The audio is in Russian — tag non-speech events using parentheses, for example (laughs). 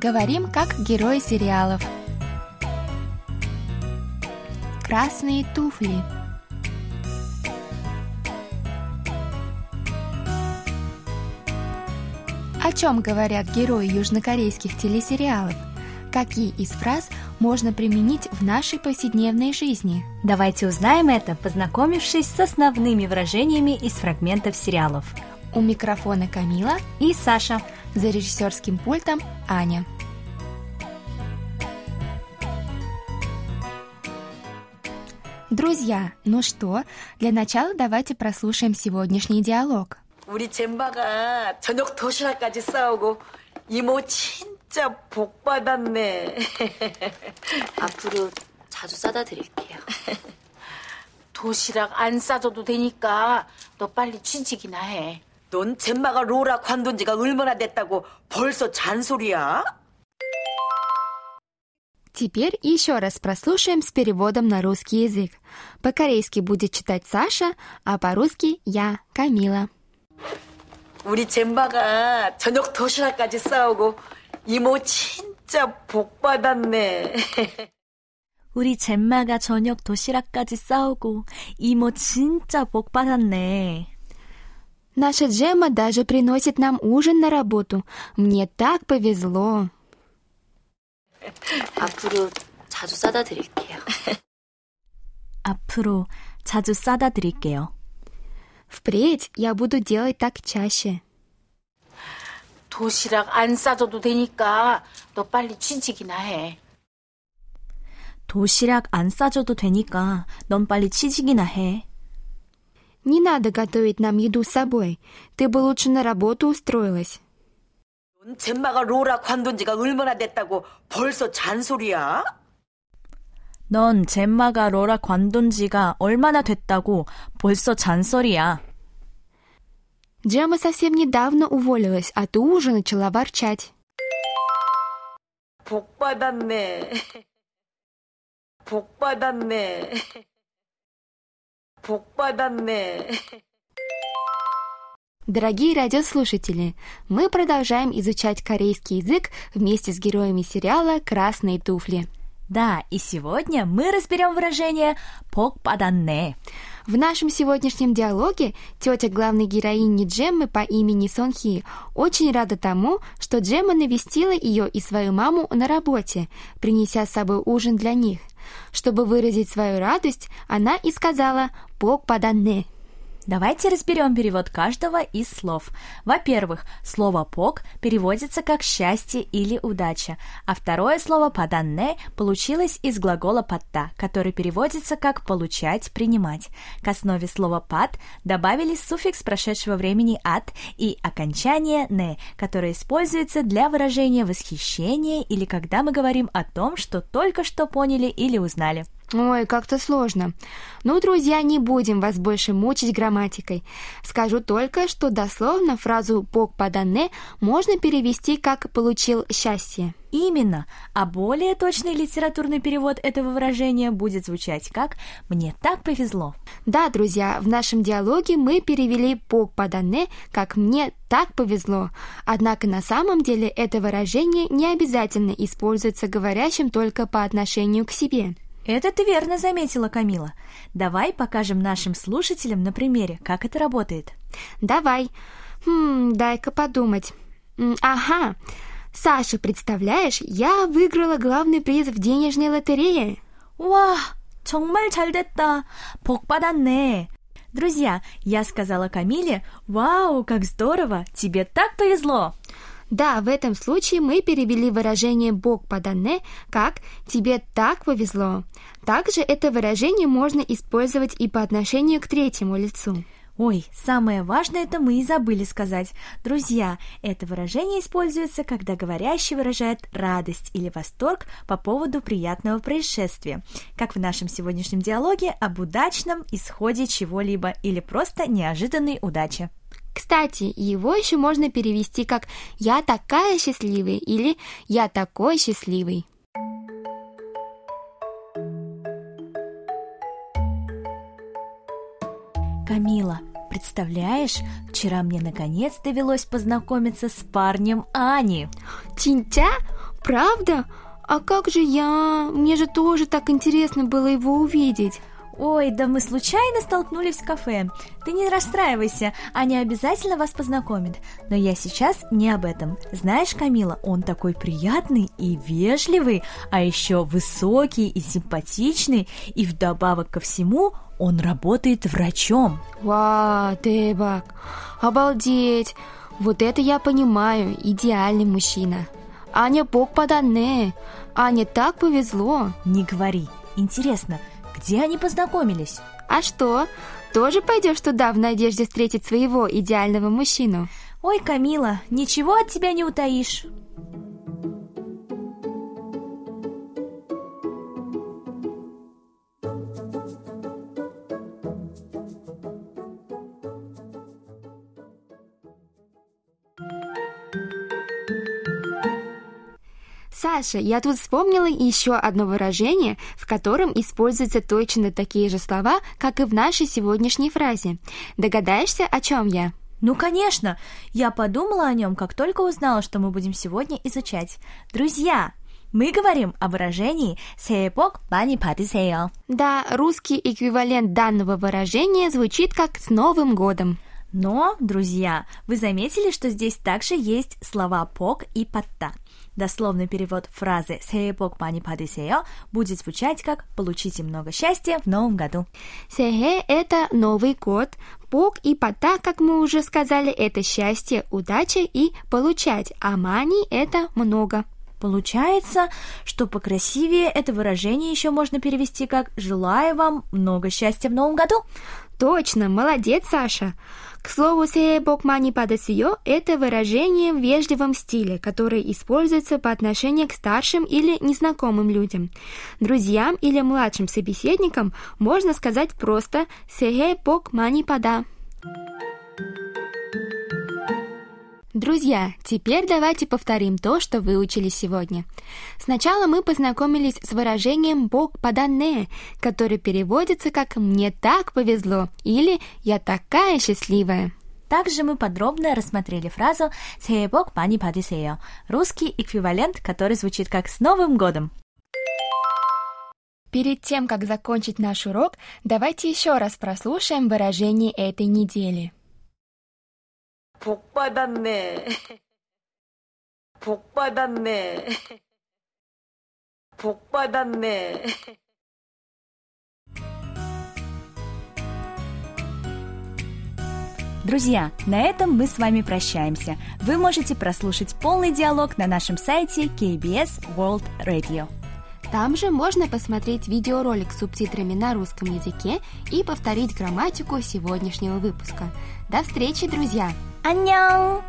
Говорим как герои сериалов. Красные туфли. О чем говорят герои южнокорейских телесериалов? Какие из фраз можно применить в нашей повседневной жизни? Давайте узнаем это, познакомившись с основными выражениями из фрагментов сериалов. У микрофона Камила и Саша. За режиссерским пультом Аня. Друзья, ну что, для начала давайте прослушаем сегодняшний диалог. 우리 젬바가 저녁 도시락까지 싸우고 이모 진짜 복 받았네. (laughs) 앞으로 자주 싸다 드릴게요. (laughs) 도시락 안 싸줘도 되니까 너 빨리 취직이나 해. 넌 젬마가 로라 관둔 지가 얼마나 됐다고 벌써 잔소리야? Теперь еще раз прослушаем с переводом на русский язык. По-корейски будет читать Саша, а по-русски я, Камила. 우리 젬바가 저녁 도시락까지 싸우고 이모 진짜 복 받았네. 우리 젬마가 저녁 도시락까지 싸우고 이모 진짜 복 받았네. Наша Джема даже приносит нам ужин на работу. Мне так повезло. 앞으로 자주 싸다 드릴게요. 앞으로 자주 싸다 드릴게요. Впредь я буду делать так чаще. 도시락 안 싸줘도 되니까 너 빨리 취직이나 해. 도시락 안 싸줘도 되니까 넌 빨리 취직이나 해. Не надо готовить нам еду с собой. Ты бы лучше на работу устроилась. 넌 젬마가 로라 관둔 지가 얼마나 됐다고 벌써 잔소리야? 넌 젬마가 로라 관둔 지가 얼마나 됐다고 벌써 잔소리야. Джема совсем недавно уволилась, а ты уже начала ворчать. 복 받았네. 복 받았네. 복 받았네. Дорогие радиослушатели, мы продолжаем изучать корейский язык вместе с героями сериала «Красные туфли». Да, и сегодня мы разберем выражение «покпаданне». В нашем сегодняшнем диалоге тетя главной героини Джеммы по имени Сонхи очень рада тому, что Джемма навестила ее и свою маму на работе, принеся с собой ужин для них. Чтобы выразить свою радость, она и сказала «Бог поданне». Давайте разберем перевод каждого из слов. Во-первых, слово «пок» переводится как «счастье» или «удача», а второе слово «паданне» получилось из глагола «патта», который переводится как «получать», «принимать». К основе слова «пат» добавили суффикс прошедшего времени «от» и окончание «не», которое используется для выражения восхищения или когда мы говорим о том, что только что поняли или узнали. Ой, как-то сложно. Ну, друзья, не будем вас больше мучить грамматикой. Скажу только, что дословно фразу «Бог поданне» можно перевести как «получил счастье». Именно, а более точный литературный перевод этого выражения будет звучать как «мне так повезло». Да, друзья, в нашем диалоге мы перевели «Бог поданне» как «мне так повезло». Однако на самом деле это выражение не обязательно используется говорящим только по отношению к себе. Это ты верно заметила, Камила. Давай покажем нашим слушателям на примере, как это работает. Давай. Хм, дай-ка подумать. Ага. Саша, представляешь, я выиграла главный приз в денежной лотерее. 와, 정말 잘 됐다. 복 받았네. Друзья, я сказала Камиле, вау, как здорово, тебе так повезло. Да, в этом случае мы перевели выражение «Бог поданне» как «тебе так повезло». Также это выражение можно использовать и по отношению к третьему лицу. Ой, самое важное это мы и забыли сказать. Друзья, это выражение используется, когда говорящий выражает радость или восторг по поводу приятного происшествия, как в нашем сегодняшнем диалоге об удачном исходе чего-либо или просто неожиданной удаче. Кстати, его еще можно перевести как «я такая счастливая» или «я такой счастливый». Камила, представляешь, вчера мне наконец довелось познакомиться с парнем Ани. Чинтя? Правда? А как же я? Мне же тоже так интересно было его увидеть. Ой, да мы случайно столкнулись в кафе. Ты не расстраивайся, Аня обязательно вас познакомит. Но я сейчас не об этом. Знаешь, Камила, он такой приятный и вежливый, а еще высокий и симпатичный, и вдобавок ко всему он работает врачом. Вау, Тебак, обалдеть! Вот это я понимаю, идеальный мужчина. Аня бог поданне. Ане так повезло. Не говори. Интересно, где они познакомились? А что? Тоже пойдешь туда в надежде встретить своего идеального мужчину? Ой, Камила, ничего от тебя не утаишь. Саша, я тут вспомнила еще одно выражение, в котором используются точно такие же слова, как и в нашей сегодняшней фразе. Догадаешься, о чем я? Ну, конечно. Я подумала о нем, как только узнала, что мы будем сегодня изучать. Друзья, мы говорим о выражении «сеепок бани падисео». Да, русский эквивалент данного выражения звучит как «с Новым годом». Но, друзья, вы заметили, что здесь также есть слова «пок» и «патта» дословный перевод фразы «Сей бог мани падесео» будет звучать как «Получите много счастья в новом году». Сехе – это Новый год. Бог и пота, как мы уже сказали, это счастье, удача и получать, а мани – это много. Получается, что покрасивее это выражение еще можно перевести как «желаю вам много счастья в новом году». Точно, молодец, Саша. К слову, «сэбокмани падасио» — это выражение в вежливом стиле, которое используется по отношению к старшим или незнакомым людям. Друзьям или младшим собеседникам можно сказать просто «сэбокмани пада». Thank you Друзья, теперь давайте повторим то, что выучили сегодня. Сначала мы познакомились с выражением «Бог поданне», которое переводится как «мне так повезло» или «я такая счастливая». Также мы подробно рассмотрели фразу «새해 복 많이 받으세요» – русский эквивалент, который звучит как «с Новым годом». Перед тем, как закончить наш урок, давайте еще раз прослушаем выражение этой недели. 복 받았네. (laughs) 복 받았네. (laughs) 복 받았네. Друзья, на этом мы с вами прощаемся. Вы можете прослушать полный диалог на нашем сайте KBS World Radio. Там же можно посмотреть видеоролик с субтитрами на русском языке и повторить грамматику сегодняшнего выпуска. До встречи, друзья! 안녕!